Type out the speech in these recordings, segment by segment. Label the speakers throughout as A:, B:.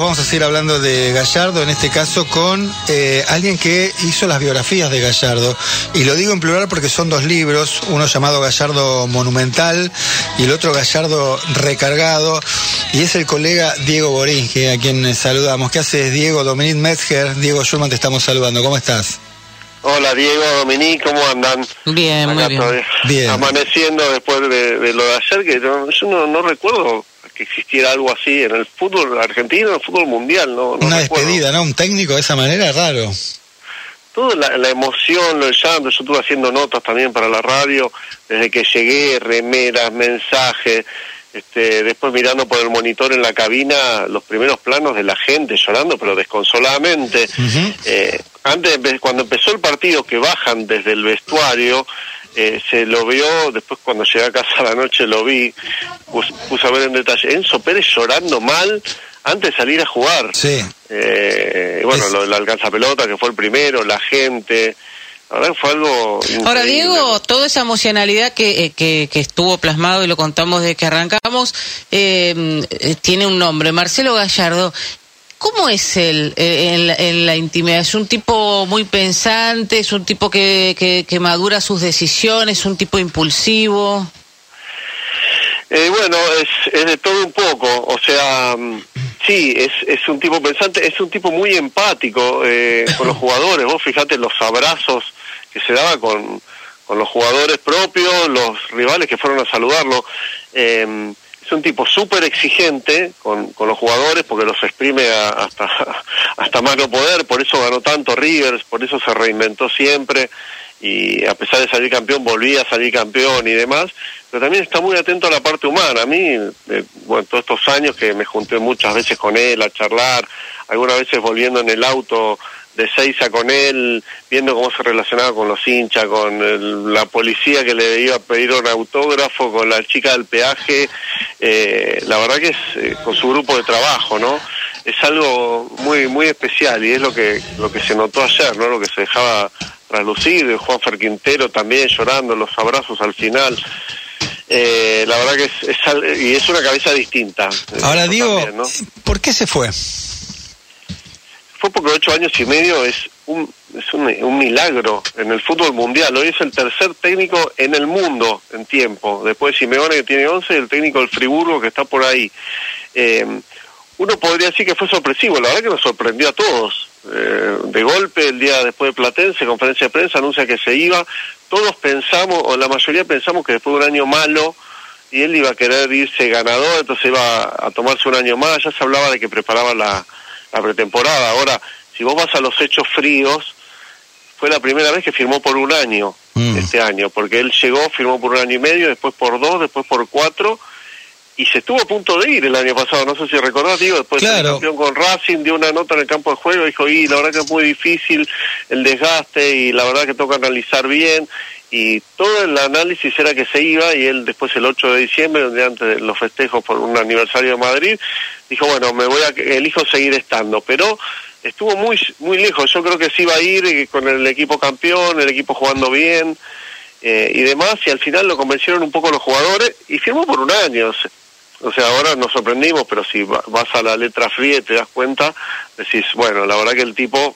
A: Vamos a seguir hablando de Gallardo, en este caso con eh, alguien que hizo las biografías de Gallardo. Y lo digo en plural porque son dos libros, uno llamado Gallardo Monumental y el otro Gallardo Recargado. Y es el colega Diego Boringe, a quien saludamos. ¿Qué haces, Diego? Dominique Metzger, Diego Schulman, te estamos saludando. ¿Cómo estás?
B: Hola Diego, Dominique, ¿cómo andan?
C: Bien, muy bien.
A: Bien.
B: Amaneciendo después de, de lo de ayer, que yo, yo no, no recuerdo que existiera algo así en el fútbol argentino, en el fútbol mundial, ¿no? no
A: Una
B: recuerdo.
A: despedida, ¿no? Un técnico de esa manera, raro.
B: Toda la, la emoción, el llanto, yo estuve haciendo notas también para la radio, desde que llegué, remeras, mensajes, este, después mirando por el monitor en la cabina los primeros planos de la gente llorando, pero desconsoladamente. Eh, antes, cuando empezó el partido, que bajan desde el vestuario, eh, se lo vio, después cuando llegué a casa a la noche lo vi, pus- puse a ver en detalle, Enzo Pérez llorando mal antes de salir a jugar.
A: Sí.
B: Eh, y bueno,
A: Es-
B: lo la alcanza pelota, que fue el primero, la gente, la verdad que fue algo...
C: Ahora,
B: increíble.
C: Diego, toda esa emocionalidad que, eh, que, que estuvo plasmado y lo contamos desde que arrancamos, eh, eh, tiene un nombre, Marcelo Gallardo. ¿Cómo es él eh, en, la, en la intimidad? ¿Es un tipo muy pensante? ¿Es un tipo que, que, que madura sus decisiones? ¿Es un tipo impulsivo?
B: Eh, bueno, es, es de todo un poco, o sea, mm, sí, es, es un tipo pensante, es un tipo muy empático eh, con los jugadores, vos fijate los abrazos que se daba con, con los jugadores propios, los rivales que fueron a saludarlo, eh, es un tipo súper exigente con, con los jugadores porque los exprime a- hasta, hasta más poder, por eso ganó tanto Rivers, por eso se reinventó siempre y a pesar de salir campeón volvía a salir campeón y demás, pero también está muy atento a la parte humana. A mí, eh, bueno, todos estos años que me junté muchas veces con él a charlar, algunas veces volviendo en el auto de Seiza con él, viendo cómo se relacionaba con los hinchas, con el- la policía que le iba a pedir un autógrafo, con la chica del peaje, eh, la verdad que es eh, con su grupo de trabajo, ¿no? Es algo muy muy especial y es lo que lo que se notó ayer, ¿no? Lo que se dejaba traslucir, Juan Fer Quintero también llorando, los abrazos al final. Eh, la verdad que es, es y es una cabeza distinta.
A: Ahora,
B: eso
A: Diego,
B: también, ¿no?
A: ¿por qué se fue?
B: fue porque ocho años y medio es un es un, un milagro en el fútbol mundial. Hoy es el tercer técnico en el mundo en tiempo. Después de Simeone que tiene 11 y el técnico del Friburgo que está por ahí. Eh, uno podría decir que fue sorpresivo. La verdad que nos sorprendió a todos. Eh, de golpe, el día después de Platense, conferencia de prensa, anuncia que se iba. Todos pensamos, o la mayoría pensamos que después de un año malo, y él iba a querer irse ganador, entonces iba a tomarse un año más. Ya se hablaba de que preparaba la, la pretemporada. Ahora, si vos vas a los hechos fríos, fue la primera vez que firmó por un año
A: Mm.
B: este año, porque él llegó, firmó por un año y medio, después por dos, después por cuatro, y se estuvo a punto de ir el año pasado, no sé si recordás, digo, después de
A: Claro.
B: campeón con Racing, dio una nota en el campo de juego, dijo, y la verdad que es muy difícil el desgaste, y la verdad que toca analizar bien, y todo el análisis era que se iba, y él después el 8 de diciembre, donde antes de los festejos por un aniversario de Madrid, dijo, bueno, me voy a, elijo seguir estando, pero estuvo muy muy lejos, yo creo que se iba a ir eh, con el equipo campeón, el equipo jugando bien, eh, y demás, y al final lo convencieron un poco los jugadores, y firmó por un año, o sea, ahora nos sorprendimos, pero si va- vas a la letra fría y te das cuenta, decís, bueno, la verdad que el tipo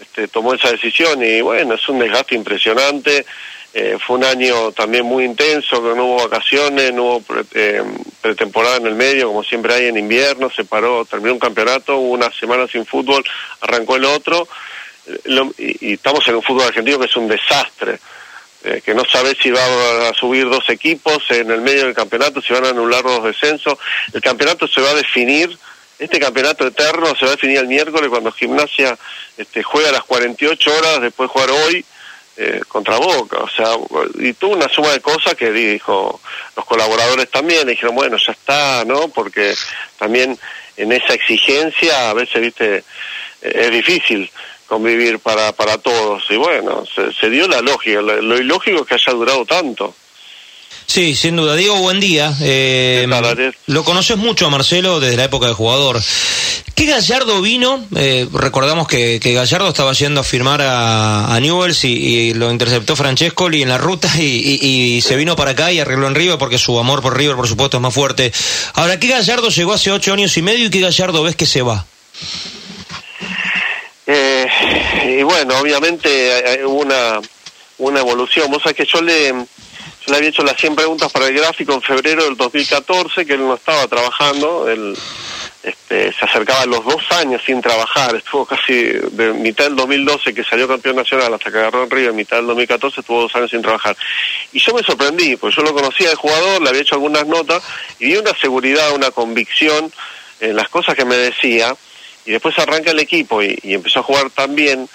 B: este, tomó esa decisión y bueno, es un desgaste impresionante. Eh, fue un año también muy intenso, que no hubo vacaciones, no hubo pre- eh, pretemporada en el medio, como siempre hay en invierno, se paró, terminó un campeonato, hubo una semana sin fútbol, arrancó el otro, lo- y estamos en un fútbol argentino que es un desastre eh, que no sabe si va a subir dos equipos en el medio del campeonato, si van a anular los descensos. El campeonato se va a definir, este campeonato eterno se va a definir el miércoles cuando Gimnasia este, juega a las 48 horas, después de jugar hoy eh, contra Boca. O sea, y tuvo una suma de cosas que dijo los colaboradores también, le dijeron, bueno, ya está, ¿no? Porque también en esa exigencia a veces, viste, eh, es difícil convivir para, para todos. Y bueno, se, se dio la lógica. Lo, lo ilógico es que haya durado tanto.
D: Sí, sin duda. Diego, buen día. Eh, lo conoces mucho a Marcelo desde la época de jugador. ¿Qué Gallardo vino? Eh, recordamos que, que Gallardo estaba yendo a firmar a, a Newells y, y lo interceptó Francescoli en la ruta y, y- y se vino para acá y arregló en River porque su amor por River, por supuesto, es más fuerte. Ahora, ¿qué Gallardo llegó hace ocho años y medio y qué Gallardo ves que se va?
B: Eh, y bueno, obviamente hubo una, una evolución. Vos sabés que yo le, yo le había hecho las 100 preguntas para el gráfico en febrero del 2014, que él no estaba trabajando, él este, se acercaba a los dos años sin trabajar, estuvo casi de mitad del 2012 que salió campeón nacional hasta que agarró en Río, mitad del 2014 estuvo dos años sin trabajar. Y yo me sorprendí, porque yo lo conocía de jugador, le había hecho algunas notas y vi una seguridad, una convicción en las cosas que me decía, y después arranca el equipo y, y empezó a jugar tan bien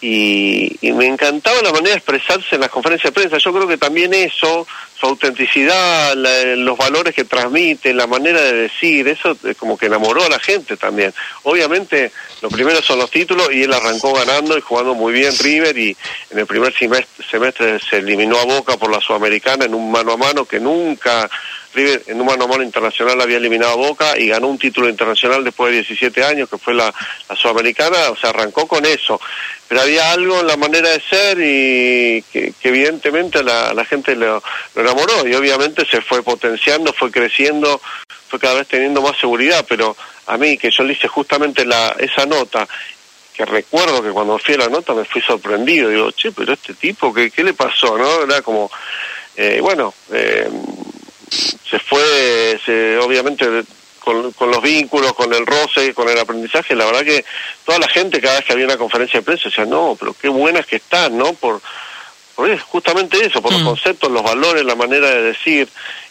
B: y, me encantaba la manera de expresarse en las conferencias de prensa. Yo creo que también eso, su autenticidad, los valores que transmite, la manera de decir, eso como que enamoró a la gente también. Obviamente, lo primero son los títulos y él arrancó ganando y jugando muy bien River y en el primer semestre, semestre se eliminó a Boca por la Sudamericana en un mano a mano que nunca En un mano a mano internacional había eliminado a Boca y ganó un título internacional después de 17 años, que fue la, Sudamericana, o sea, arrancó con eso. Pero había algo en la manera de ser y que, evidentemente la, la gente lo, enamoró y obviamente se fue potenciando, fue creciendo, fue cada vez teniendo más seguridad, pero a mí que yo le hice justamente la, esa nota que recuerdo que cuando fui a la nota me fui sorprendido, digo, che, pero este tipo, ¿qué, qué le pasó? no Era como, eh, bueno, eh, se fue, se, obviamente, con, con, los vínculos, con el roce, con el aprendizaje, la verdad que toda la gente cada vez que había una conferencia de prensa decía, no, pero qué buenas que están, ¿no? Por, por justamente eso, por los mm. conceptos, los valores, la manera de decir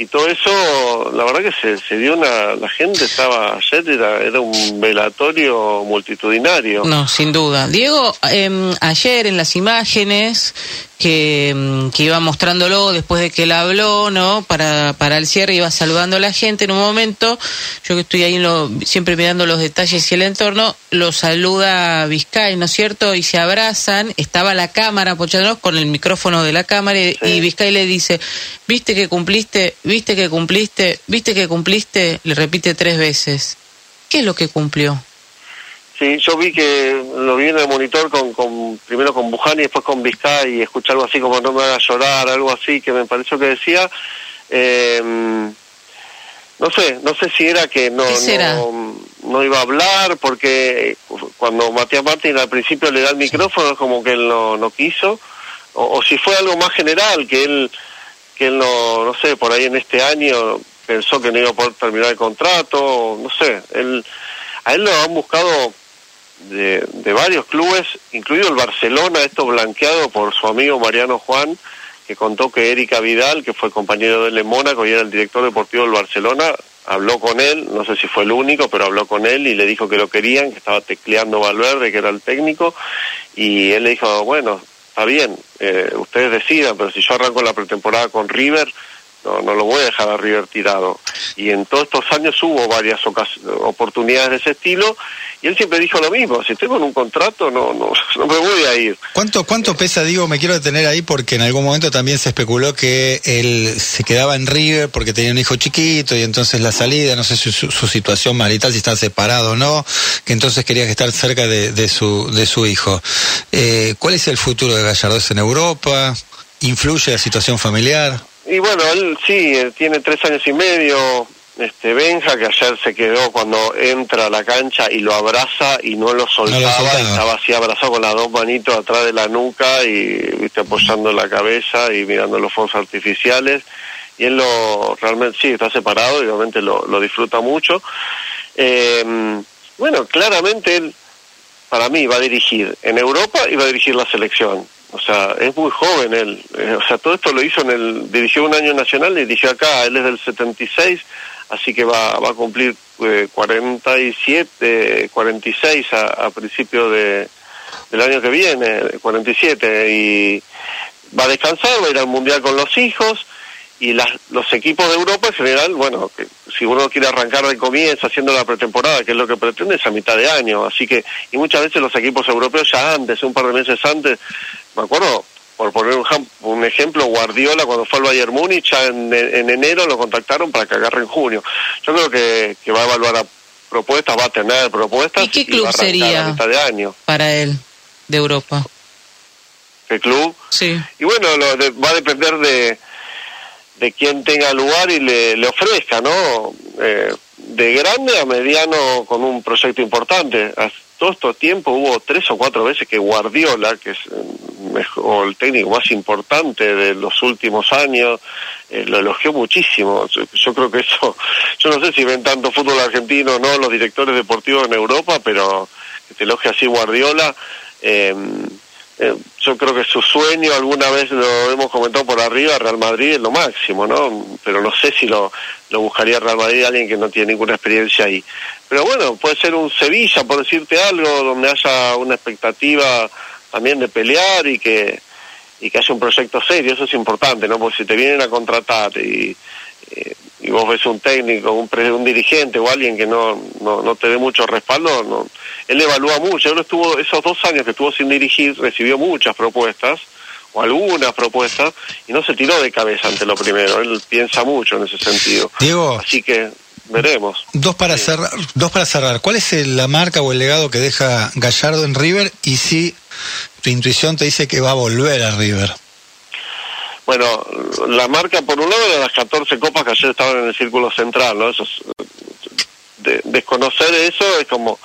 B: y todo eso, la verdad que se, se dio una, la gente estaba ayer, era, era un velatorio multitudinario.
C: No, sin duda. Diego, eh, ayer en las imágenes que, mm, que, iba mostrándolo después de que él habló, ¿no? Para, para el cierre iba saludando a la gente. En un momento, yo que estoy ahí lo, siempre mirando los detalles y el entorno, lo saluda Vizcay, ¿no es cierto? Y se abrazan. Estaba la cámara apoyándonos con el micrófono de la cámara y, y Vizcay le dice, ¿viste que cumpliste? Viste que cumpliste, viste que cumpliste, le repite tres veces. ¿Qué es lo que cumplió?
B: Sí, yo vi que lo vi en el monitor con, con primero con Buján y después con Vizcay y escuché algo así como no me haga llorar, algo así que me pareció que decía. Eh, no sé, no sé si era que no, no, iba a hablar porque cuando Matías Martín al principio le da el micrófono como que él no, no quiso o, o si fue algo más general que él que él no, no sé, por ahí en este año pensó que no iba a poder terminar el contrato, no sé, él, a él lo han buscado de, de varios clubes, incluido el Barcelona, esto blanqueado por su amigo Mariano Juan, que contó que Erika Vidal, que fue compañero de él en Mónaco y era el director deportivo del Barcelona, habló con él, no sé si fue el único, pero habló con él y le dijo que lo querían, que estaba tecleando Valverde, que era el técnico, y él le dijo, bueno, está bien, eh, ustedes decidan, pero si yo arranco la pretemporada con River, no, no lo voy a dejar a River tirado. Y en todos estos años hubo varias oportunidades de ese estilo y él siempre dijo lo mismo, si estoy con un contrato no, no, no me voy a ir.
A: ¿Cuánto, cuánto pesa, digo, me quiero detener ahí porque en algún momento también se especuló que él se quedaba en River porque tenía un hijo chiquito y entonces la salida, no sé si su, situación marital, si está separado o no, que entonces quería estar cerca de, de, su, de su hijo. Eh, ¿Cuál es el futuro de Gallardo? en Europa? ¿Influye la situación familiar?
B: Y bueno, él sí, eh, tiene tres años y medio, este Benja, que ayer se quedó cuando entra a la cancha y lo abraza y no lo soltaba, estaba así abrazado con las dos manitos atrás de la nuca y viste apoyando la cabeza y mirando los fuegos artificiales. Y él lo realmente sí está separado y obviamente lo, lo disfruta mucho. Eh, bueno, claramente él, para mí, va a dirigir en Europa y va a dirigir la selección o sea, es muy joven él. Eh, o sea, todo esto lo hizo en el. Dirigió un año nacional y dirigió acá. Él es del 76, así que va, va a cumplir eh, 47, 46 a, a principio de, del año que viene, 47. Y va a descansar, va a ir al mundial con los hijos y las, los equipos de Europa en general, bueno, que si uno quiere arrancar de comienzo haciendo la pretemporada, que es lo que pretende, es a mitad de año, así que, y muchas veces los equipos europeos ya antes, un par de meses antes, me acuerdo, por poner un, ejemplo, Guardiola cuando fue al Bayern Múnich, ya en, enero lo contactaron para que agarre en junio. Yo creo que, que va a evaluar a propuestas, va a tener propuestas.
C: ¿Y qué club sería
B: mitad de año.
C: para él, de Europa?
B: ¿Qué club?
C: Sí.
B: Y bueno, lo va a depender de de quien tenga lugar y le, le ofrezca, ¿no? Eh, de grande a mediano con un proyecto importante. Hace todo estos tiempos hubo tres o cuatro veces que Guardiola, que es mejor, el técnico más importante de los últimos años, eh, lo elogió muchísimo. Yo, creo que eso, yo no sé si ven tanto fútbol argentino o no los directores deportivos en Europa, pero que te elogie así Guardiola. Eh, eh, yo creo que su sueño, alguna vez lo hemos comentado por arriba, Real Madrid es lo máximo, ¿no? Pero no sé si lo, lo buscaría Real Madrid alguien que no tiene ninguna experiencia ahí. Pero bueno, puede ser un Sevilla, por decirte algo, donde haya una expectativa también de pelear y que y que haya un proyecto serio, eso es importante, ¿no? Porque si te vienen a contratar y, eh, y vos ves un técnico, un, un dirigente o alguien que no, no, no te dé mucho respaldo, no, él evalúa mucho. Él estuvo, esos dos años que estuvo sin dirigir, recibió muchas propuestas, o algunas propuestas, y no se tiró de cabeza ante lo primero. Él piensa mucho en ese sentido.
A: Diego.
B: Así que veremos.
A: Dos para sí. cerrar, dos para cerrar. ¿Cuál es la marca o el legado que deja Gallardo en River? Y si tu intuición te dice que va a volver a River.
B: Bueno, la marca por un lado de las 14 copas que ayer estaban en el círculo central, ¿no? Eso es, de, desconocer eso es como...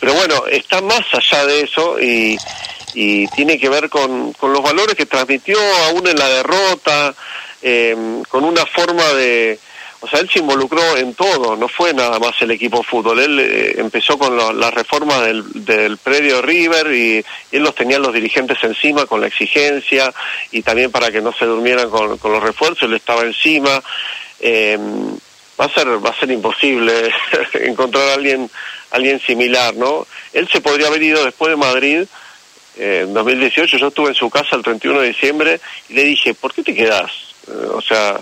B: Pero bueno, está más allá de eso y, y tiene que ver con, con, los valores que transmitió aún en la derrota, eh, con una forma de... O sea, él se involucró en todo, no fue nada más el equipo de fútbol. Él eh, empezó con lo, la reforma del, del predio River y, y, él los tenía los dirigentes encima con la exigencia y también para que no se durmieran con, con los refuerzos, él estaba encima. Eh, va a ser va a ser imposible encontrar a alguien alguien similar no él se podría haber ido después de Madrid eh, en 2018 yo estuve en su casa el 31 de diciembre y le dije ¿por qué te quedas? Eh, o sea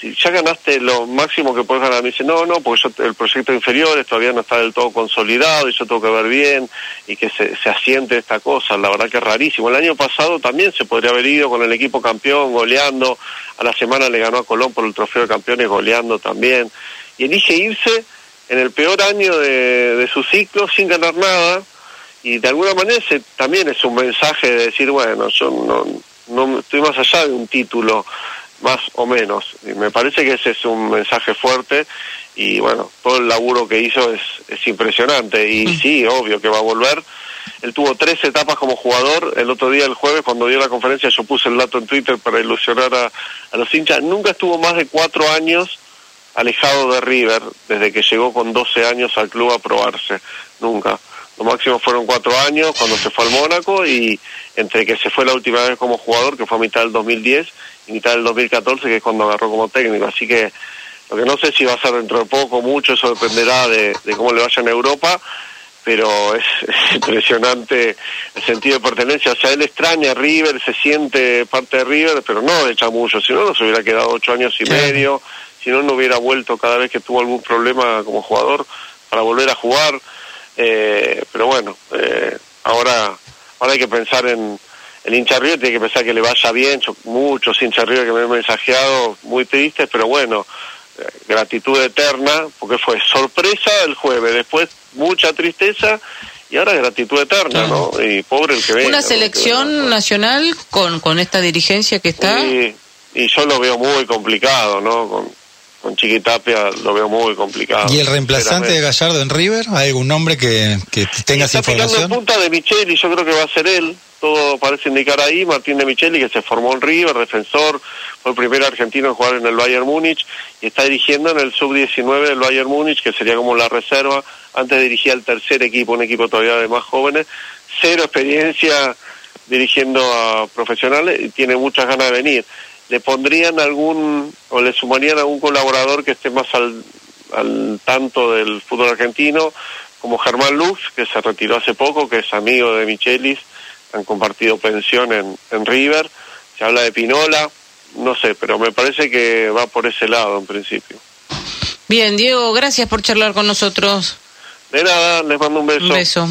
B: si ya ganaste lo máximo que puedes ganar me dice no no porque yo, el proyecto inferior todavía no está del todo consolidado y yo tengo que ver bien y que se, se asiente esta cosa la verdad que es rarísimo. El año pasado también se podría haber ido con el equipo campeón goleando. A la semana le ganó a Colón por el trofeo de campeones goleando también. Y elige irse en el peor año de, su ciclo sin ganar nada. Y de alguna manera ese también es un mensaje de decir bueno yo no, no estoy más allá de un título más o menos. Y me parece que ese es un mensaje fuerte y bueno, todo el laburo que hizo es, es impresionante y mm. sí, obvio que va a volver. Él tuvo tres etapas como jugador. El otro día, el jueves, cuando dio la conferencia, yo puse el dato en Twitter para ilusionar a, a los hinchas. Nunca estuvo más de cuatro años alejado de River, desde que llegó con 12 años al club a probarse. Nunca. Lo máximo fueron cuatro años cuando se fue al Mónaco y entre que se fue la última vez como jugador, que fue a mitad del 2010, y mitad del 2014, que es cuando agarró como técnico. Así que lo que no sé si va a ser dentro de poco, mucho, eso dependerá de, de cómo le vaya en Europa, pero es, es, impresionante el sentido de pertenencia. O sea, él extraña a River, se siente parte de River, pero no de mucho, si no, no se hubiera quedado ocho años y medio, si no, no hubiera vuelto cada vez que tuvo algún problema como jugador para volver a jugar. Eh, pero bueno, eh, ahora, ahora hay que pensar en el hincha River, tiene que pensar que le vaya bien, Yo, muchos hinchas River que me han mensajeado muy tristes, pero bueno, eh, gratitud eterna, porque fue sorpresa el jueves, después mucha tristeza y ahora gratitud eterna, ¿no? Y pobre el que venga.
C: Una selección nacional con, con esta dirigencia que está.
B: Y, y yo lo veo muy complicado, ¿no? Con, con Chiquitapia lo veo muy complicado.
A: ¿Y el reemplazante de Gallardo en River? ¿Hay algún nombre que, que tengas
B: está
A: información?
B: Está punta de Micheli, yo creo que va a ser él. Todo parece indicar ahí. Martín de Micheli, que se formó en River, defensor, fue el primer argentino en jugar en el Bayern Múnich y está dirigiendo en el sub-19 del Bayern Múnich, que sería como la reserva. Antes dirigía el tercer equipo, un equipo todavía de más jóvenes. Cero experiencia dirigiendo a profesionales y tiene muchas ganas de venir le pondrían algún o le sumarían a algún colaborador que esté más al, al tanto del fútbol argentino, como Germán Lux, que se retiró hace poco, que es amigo de Michelis, han compartido pensión en, en River, se habla de Pinola, no sé, pero me parece que va por ese lado en principio.
C: Bien, Diego, gracias por charlar con nosotros.
B: De nada, les mando un beso.
C: Un beso.